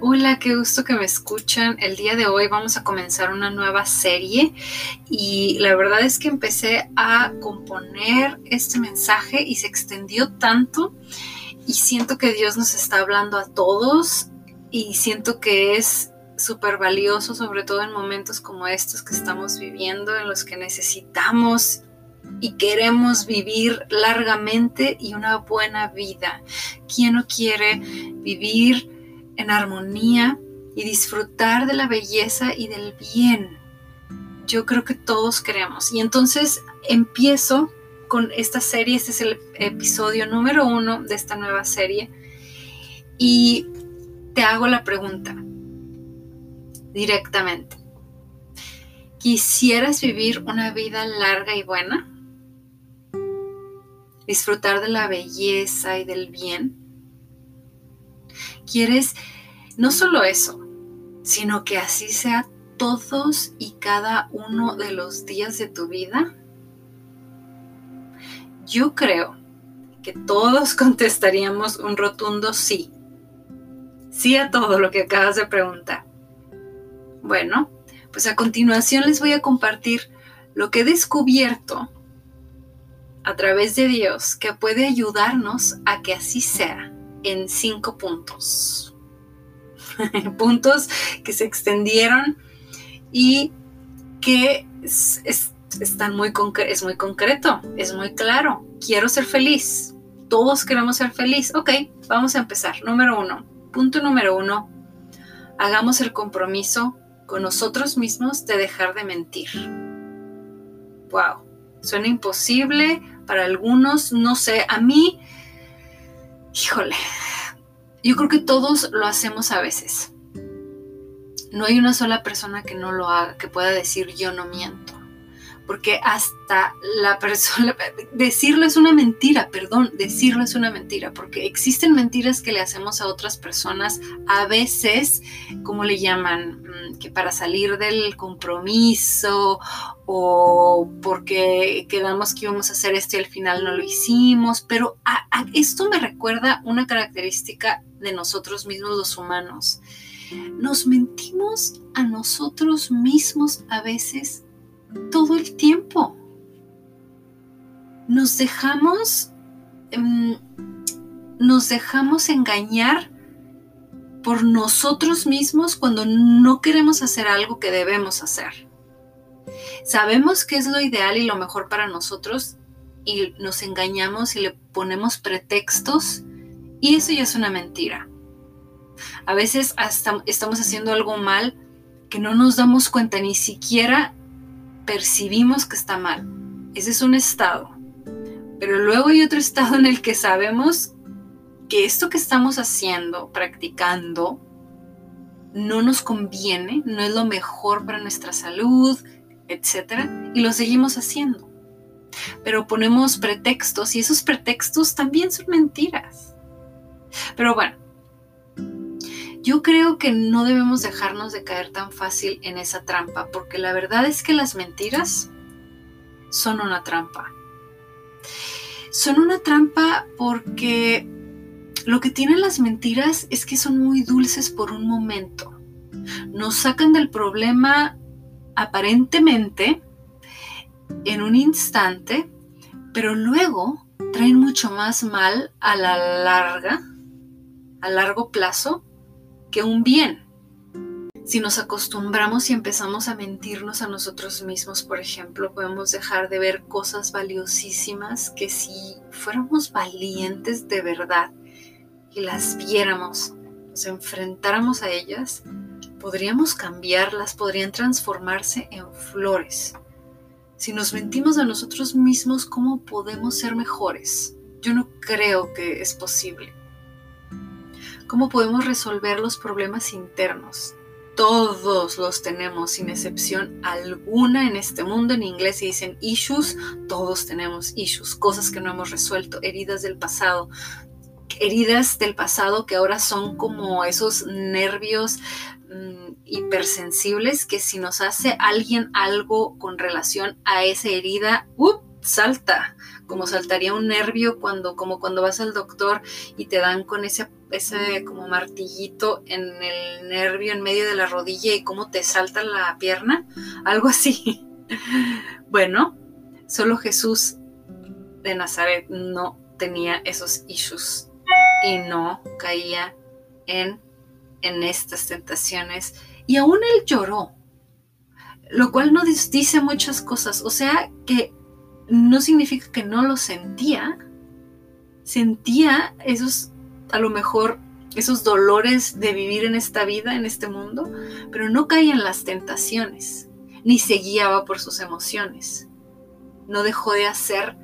Hola, qué gusto que me escuchan. El día de hoy vamos a comenzar una nueva serie y la verdad es que empecé a componer este mensaje y se extendió tanto y siento que Dios nos está hablando a todos y siento que es súper valioso, sobre todo en momentos como estos que estamos viviendo, en los que necesitamos y queremos vivir largamente y una buena vida. ¿Quién no quiere vivir en armonía y disfrutar de la belleza y del bien? Yo creo que todos queremos. Y entonces empiezo con esta serie, este es el episodio número uno de esta nueva serie. Y te hago la pregunta directamente. ¿Quisieras vivir una vida larga y buena? disfrutar de la belleza y del bien. Quieres no solo eso, sino que así sea todos y cada uno de los días de tu vida. Yo creo que todos contestaríamos un rotundo sí. Sí a todo lo que acabas de preguntar. Bueno, pues a continuación les voy a compartir lo que he descubierto a través de Dios que puede ayudarnos a que así sea en cinco puntos. puntos que se extendieron y que es, están muy muy concreto, es muy claro. Quiero ser feliz. Todos queremos ser feliz. Ok, vamos a empezar. Número uno. Punto número uno. Hagamos el compromiso con nosotros mismos de dejar de mentir. Wow, suena imposible, para algunos, no sé, a mí, híjole, yo creo que todos lo hacemos a veces. No hay una sola persona que no lo haga, que pueda decir yo no miento porque hasta la persona, decirlo es una mentira, perdón, decirlo es una mentira, porque existen mentiras que le hacemos a otras personas a veces, ¿cómo le llaman? Mm, que para salir del compromiso o porque quedamos que íbamos a hacer esto y al final no lo hicimos, pero esto me recuerda una característica de nosotros mismos los humanos. Nos mentimos a nosotros mismos a veces todo el tiempo. Nos dejamos, em, nos dejamos engañar por nosotros mismos cuando no queremos hacer algo que debemos hacer. Sabemos que es lo ideal y lo mejor para nosotros y nos engañamos y le ponemos pretextos y eso ya es una mentira. A veces estamos haciendo algo mal que no nos damos cuenta ni siquiera percibimos que está mal. Ese es un estado. Pero luego hay otro estado en el que sabemos que esto que estamos haciendo, practicando, no nos conviene, no es lo mejor para nuestra salud, etc. Y lo seguimos haciendo. Pero ponemos pretextos y esos pretextos también son mentiras. Pero bueno, yo creo que no debemos dejarnos de caer tan fácil en esa trampa, porque la verdad es que las mentiras son una trampa. Son una trampa porque lo que tienen las mentiras es que son muy dulces por un momento. Nos sacan del problema aparentemente en un instante, pero luego traen mucho más mal a la larga, a largo plazo, que un bien. Si nos acostumbramos y empezamos a mentirnos a nosotros mismos, por ejemplo, podemos dejar de ver cosas valiosísimas que si fuéramos valientes de verdad y las viéramos, nos enfrentáramos a ellas, podríamos cambiarlas, podrían transformarse en flores. Si nos mentimos a nosotros mismos, ¿cómo podemos ser mejores? Yo no creo que es posible cómo podemos resolver los problemas internos. Todos los tenemos, sin excepción alguna en este mundo. En inglés se dicen issues, todos tenemos issues, cosas que no hemos resuelto, heridas del pasado, heridas del pasado que ahora son como esos nervios mm, hipersensibles que si nos hace alguien algo con relación a esa herida, salta, como saltaría un nervio cuando, como cuando vas al doctor y te dan con ese, ese como martillito en el nervio en medio de la rodilla y cómo te salta la pierna, algo así. bueno, solo Jesús de Nazaret no tenía esos issues y no caía en, en estas tentaciones. Y aún él lloró, lo cual nos dice muchas cosas. O sea que no significa que no lo sentía. Sentía esos, a lo mejor, esos dolores de vivir en esta vida, en este mundo, pero no caía en las tentaciones, ni se guiaba por sus emociones. No dejó de hacer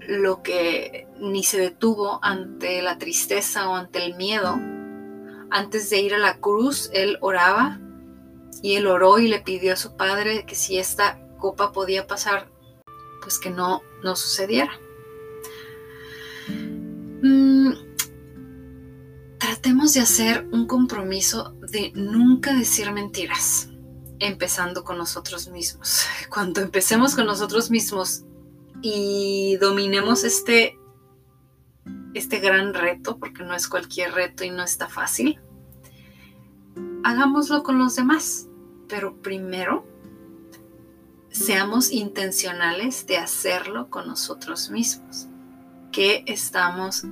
lo que ni se detuvo ante la tristeza o ante el miedo. Antes de ir a la cruz, él oraba y él oró y le pidió a su padre que si esta copa podía pasar, pues que no, no sucediera. Mm, tratemos de hacer un compromiso de nunca decir mentiras, empezando con nosotros mismos. Cuando empecemos con nosotros mismos y dominemos este, este gran reto, porque no es cualquier reto y no está fácil, hagámoslo con los demás, pero primero seamos intencionales de hacerlo con nosotros mismos. ¿Qué estamos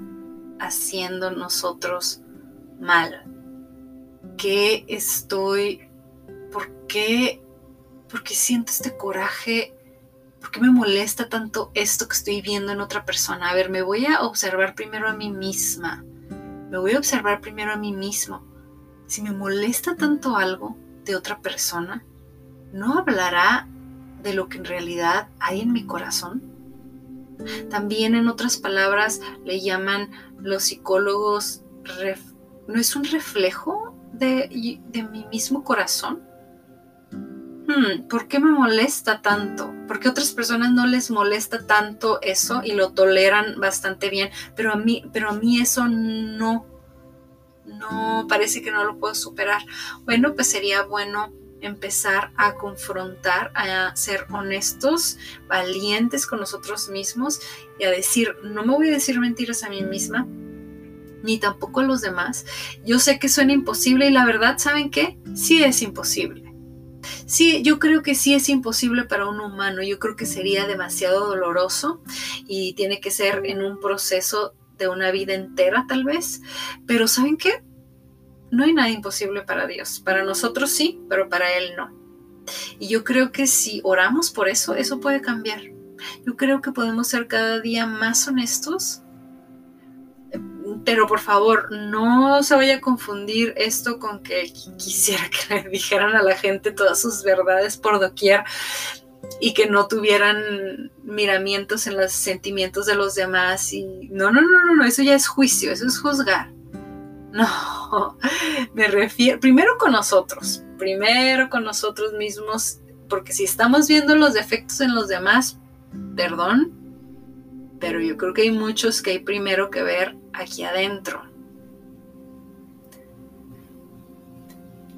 haciendo nosotros mal? ¿Qué estoy, por qué, por qué siento este coraje ¿Por qué me molesta tanto esto que estoy viendo en otra persona? A ver, me voy a observar primero a mí misma. Me voy a observar primero a mí mismo. Si me molesta tanto algo de otra persona, ¿no hablará de lo que en realidad hay en mi corazón? También en otras palabras le llaman los psicólogos, ¿no es un reflejo de, de mi mismo corazón? Hmm, ¿por qué me molesta tanto? ¿Por qué a otras personas no les molesta tanto eso y lo toleran bastante bien? Pero a mí, pero a mí eso no, no, parece que no lo puedo superar. Bueno, pues sería bueno empezar a confrontar, a ser honestos, valientes con nosotros mismos y a decir, no me voy a decir mentiras a mí misma, ni tampoco a los demás. Yo sé que suena imposible y la verdad, ¿saben qué? Sí es imposible. Sí, yo creo que sí es imposible para un humano, yo creo que sería demasiado doloroso y tiene que ser en un proceso de una vida entera tal vez, pero ¿saben qué? No hay nada imposible para Dios, para nosotros sí, pero para Él no. Y yo creo que si oramos por eso, eso puede cambiar. Yo creo que podemos ser cada día más honestos pero por favor, no se vaya a confundir esto con que quisiera que le dijeran a la gente todas sus verdades por doquier y que no tuvieran miramientos en los sentimientos de los demás y no, no, no, no, no, eso ya es juicio, eso es juzgar. No, me refiero primero con nosotros, primero con nosotros mismos, porque si estamos viendo los defectos en los demás, perdón, pero yo creo que hay muchos que hay primero que ver aquí adentro.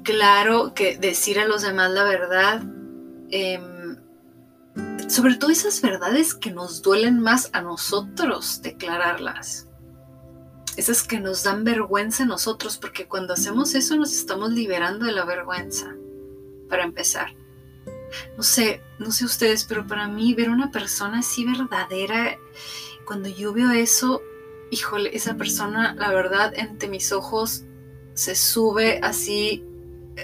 Claro que decir a los demás la verdad, em, sobre todo esas verdades que nos duelen más a nosotros declararlas, esas que nos dan vergüenza a nosotros, porque cuando hacemos eso nos estamos liberando de la vergüenza, para empezar. No sé, no sé ustedes, pero para mí ver una persona así verdadera, cuando yo veo eso, híjole, esa persona, la verdad, entre mis ojos se sube así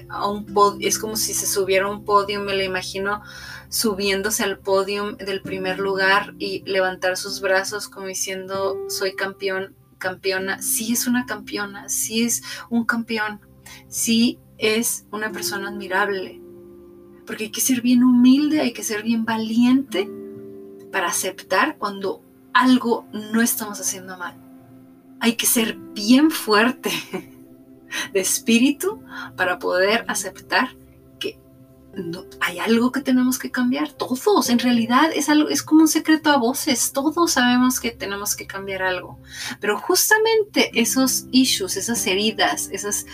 a un podio, es como si se subiera a un podio, me la imagino subiéndose al podio del primer lugar y levantar sus brazos como diciendo, soy campeón, campeona, sí es una campeona, sí es un campeón, sí es una persona admirable, porque hay que ser bien humilde, hay que ser bien valiente para aceptar cuando algo no estamos haciendo mal. Hay que ser bien fuerte de espíritu para poder aceptar no, hay algo que tenemos que cambiar. Todos, en realidad, es, algo, es como un secreto a voces. Todos sabemos que tenemos que cambiar algo. Pero justamente esos issues, esas heridas, esas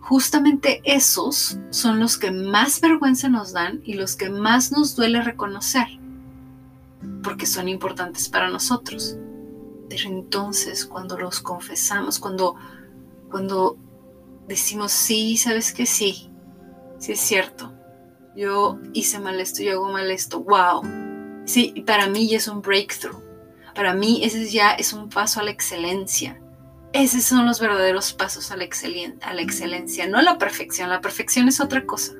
justamente esos son los que más vergüenza nos dan y los que más nos duele reconocer. porque son importantes para nosotros. Pero entonces cuando los confesamos, cuando, cuando decimos, sí, sabes que sí, sí es cierto, yo hice mal esto, yo hago mal esto, wow. Sí, para mí ya es un breakthrough. Para mí ese ya es un paso a la excelencia. Esos son los verdaderos pasos a la, a la excelencia, no a la perfección. La perfección es otra cosa.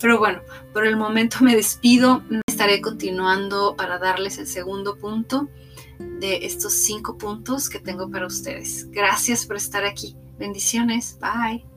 Pero bueno, por el momento me despido. Estaré continuando para darles el segundo punto de estos cinco puntos que tengo para ustedes. Gracias por estar aquí. Bendiciones. Bye.